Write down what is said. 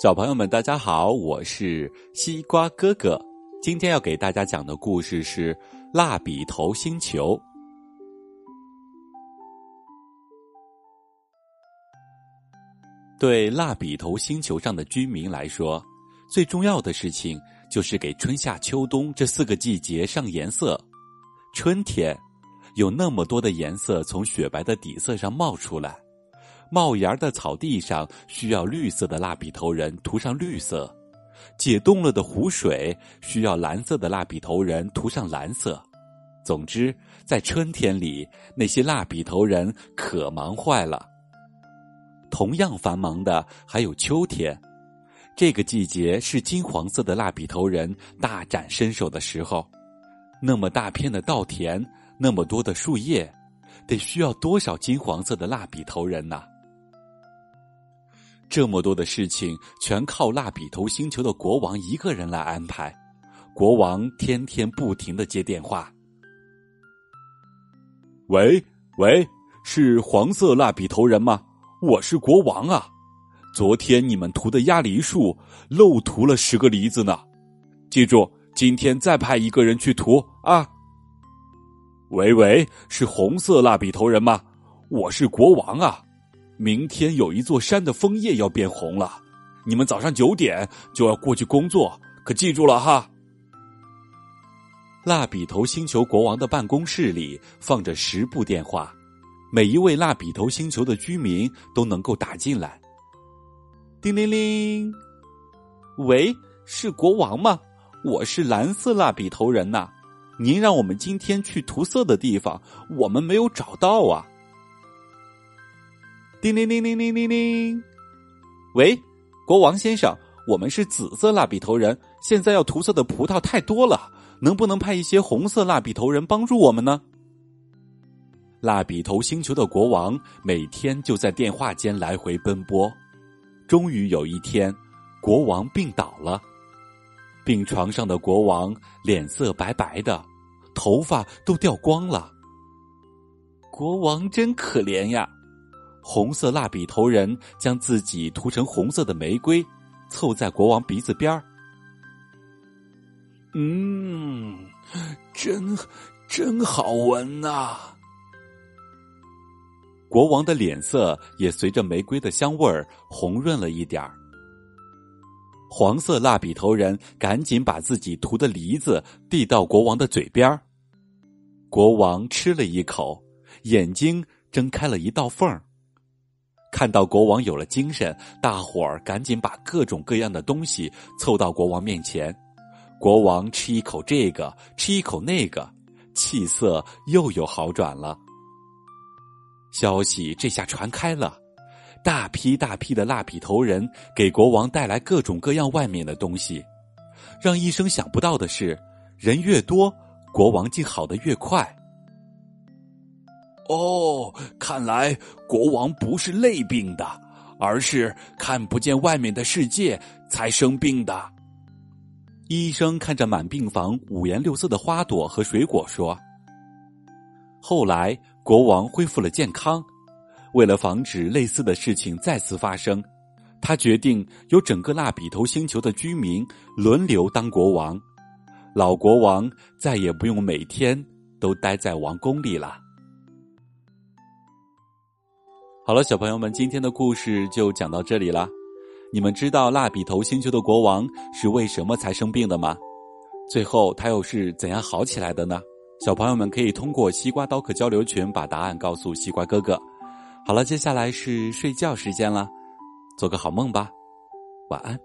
小朋友们，大家好，我是西瓜哥哥。今天要给大家讲的故事是《蜡笔头星球》。对蜡笔头星球上的居民来说，最重要的事情就是给春夏秋冬这四个季节上颜色。春天，有那么多的颜色从雪白的底色上冒出来。冒芽的草地上需要绿色的蜡笔头人涂上绿色，解冻了的湖水需要蓝色的蜡笔头人涂上蓝色。总之，在春天里，那些蜡笔头人可忙坏了。同样繁忙的还有秋天，这个季节是金黄色的蜡笔头人大展身手的时候。那么大片的稻田，那么多的树叶，得需要多少金黄色的蜡笔头人呢？这么多的事情全靠蜡笔头星球的国王一个人来安排。国王天天不停的接电话。喂喂，是黄色蜡笔头人吗？我是国王啊。昨天你们涂的鸭梨树漏涂了十个梨子呢。记住，今天再派一个人去涂啊。喂喂，是红色蜡笔头人吗？我是国王啊。明天有一座山的枫叶要变红了，你们早上九点就要过去工作，可记住了哈。蜡笔头星球国王的办公室里放着十部电话，每一位蜡笔头星球的居民都能够打进来。叮铃铃，喂，是国王吗？我是蓝色蜡笔头人呐，您让我们今天去涂色的地方，我们没有找到啊。叮铃铃铃铃铃铃！喂，国王先生，我们是紫色蜡笔头人，现在要涂色的葡萄太多了，能不能派一些红色蜡笔头人帮助我们呢？蜡笔头星球的国王每天就在电话间来回奔波，终于有一天，国王病倒了，病床上的国王脸色白白的，头发都掉光了。国王真可怜呀！红色蜡笔头人将自己涂成红色的玫瑰，凑在国王鼻子边儿。嗯，真真好闻呐！国王的脸色也随着玫瑰的香味儿红润了一点儿。黄色蜡笔头人赶紧把自己涂的梨子递到国王的嘴边儿。国王吃了一口，眼睛睁开了一道缝儿。看到国王有了精神，大伙儿赶紧把各种各样的东西凑到国王面前。国王吃一口这个，吃一口那个，气色又有好转了。消息这下传开了，大批大批的蜡笔头人给国王带来各种各样外面的东西。让医生想不到的是，人越多，国王竟好的越快。哦，看来国王不是累病的，而是看不见外面的世界才生病的。医生看着满病房五颜六色的花朵和水果说：“后来国王恢复了健康，为了防止类似的事情再次发生，他决定由整个蜡笔头星球的居民轮流当国王。老国王再也不用每天都待在王宫里了。”好了，小朋友们，今天的故事就讲到这里了。你们知道蜡笔头星球的国王是为什么才生病的吗？最后他又是怎样好起来的呢？小朋友们可以通过西瓜刀客交流群把答案告诉西瓜哥哥。好了，接下来是睡觉时间了，做个好梦吧，晚安。